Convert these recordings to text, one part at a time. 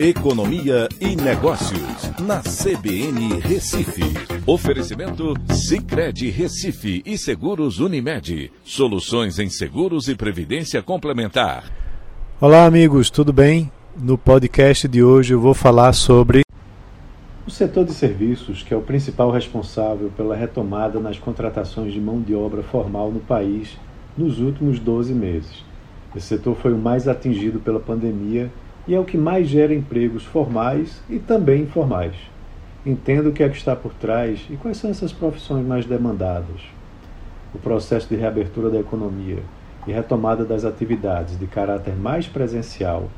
Economia e Negócios, na CBN Recife. Oferecimento Cicred Recife e Seguros Unimed. Soluções em seguros e previdência complementar. Olá, amigos, tudo bem? No podcast de hoje eu vou falar sobre o setor de serviços, que é o principal responsável pela retomada nas contratações de mão de obra formal no país nos últimos 12 meses. Esse setor foi o mais atingido pela pandemia e é o que mais gera empregos formais e também informais. Entenda o que é que está por trás e quais são essas profissões mais demandadas. O processo de reabertura da economia e retomada das atividades de caráter mais presencial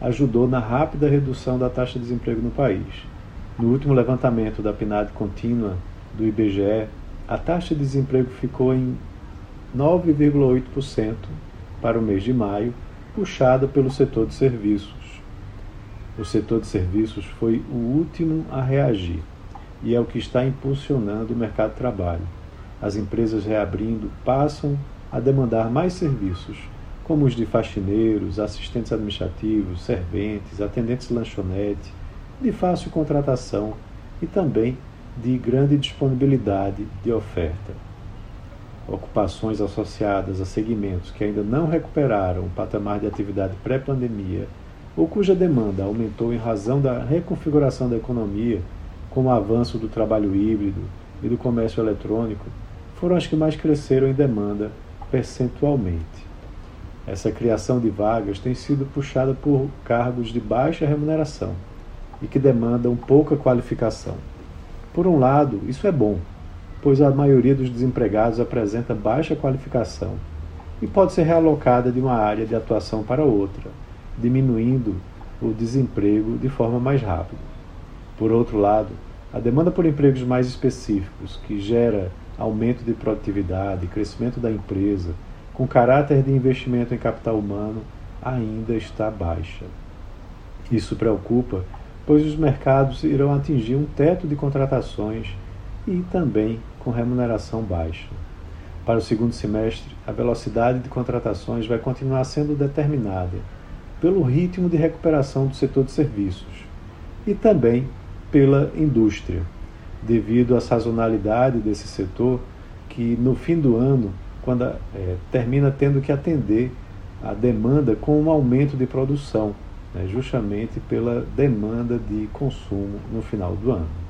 ajudou na rápida redução da taxa de desemprego no país. No último levantamento da PNAD contínua do IBGE, a taxa de desemprego ficou em 9,8% para o mês de maio, puxada pelo setor de serviços. O setor de serviços foi o último a reagir e é o que está impulsionando o mercado de trabalho. As empresas reabrindo passam a demandar mais serviços, como os de faxineiros, assistentes administrativos, serventes, atendentes de lanchonete, de fácil contratação e também de grande disponibilidade de oferta. Ocupações associadas a segmentos que ainda não recuperaram o patamar de atividade pré-pandemia ou cuja demanda aumentou em razão da reconfiguração da economia, com o avanço do trabalho híbrido e do comércio eletrônico, foram as que mais cresceram em demanda percentualmente. Essa criação de vagas tem sido puxada por cargos de baixa remuneração e que demandam pouca qualificação. Por um lado, isso é bom, pois a maioria dos desempregados apresenta baixa qualificação e pode ser realocada de uma área de atuação para outra, diminuindo o desemprego de forma mais rápida. Por outro lado, a demanda por empregos mais específicos, que gera aumento de produtividade, crescimento da empresa, com caráter de investimento em capital humano, ainda está baixa. Isso preocupa, pois os mercados irão atingir um teto de contratações e também com remuneração baixa. Para o segundo semestre, a velocidade de contratações vai continuar sendo determinada pelo ritmo de recuperação do setor de serviços e também pela indústria, devido à sazonalidade desse setor que no fim do ano, quando é, termina tendo que atender a demanda com um aumento de produção, né, justamente pela demanda de consumo no final do ano.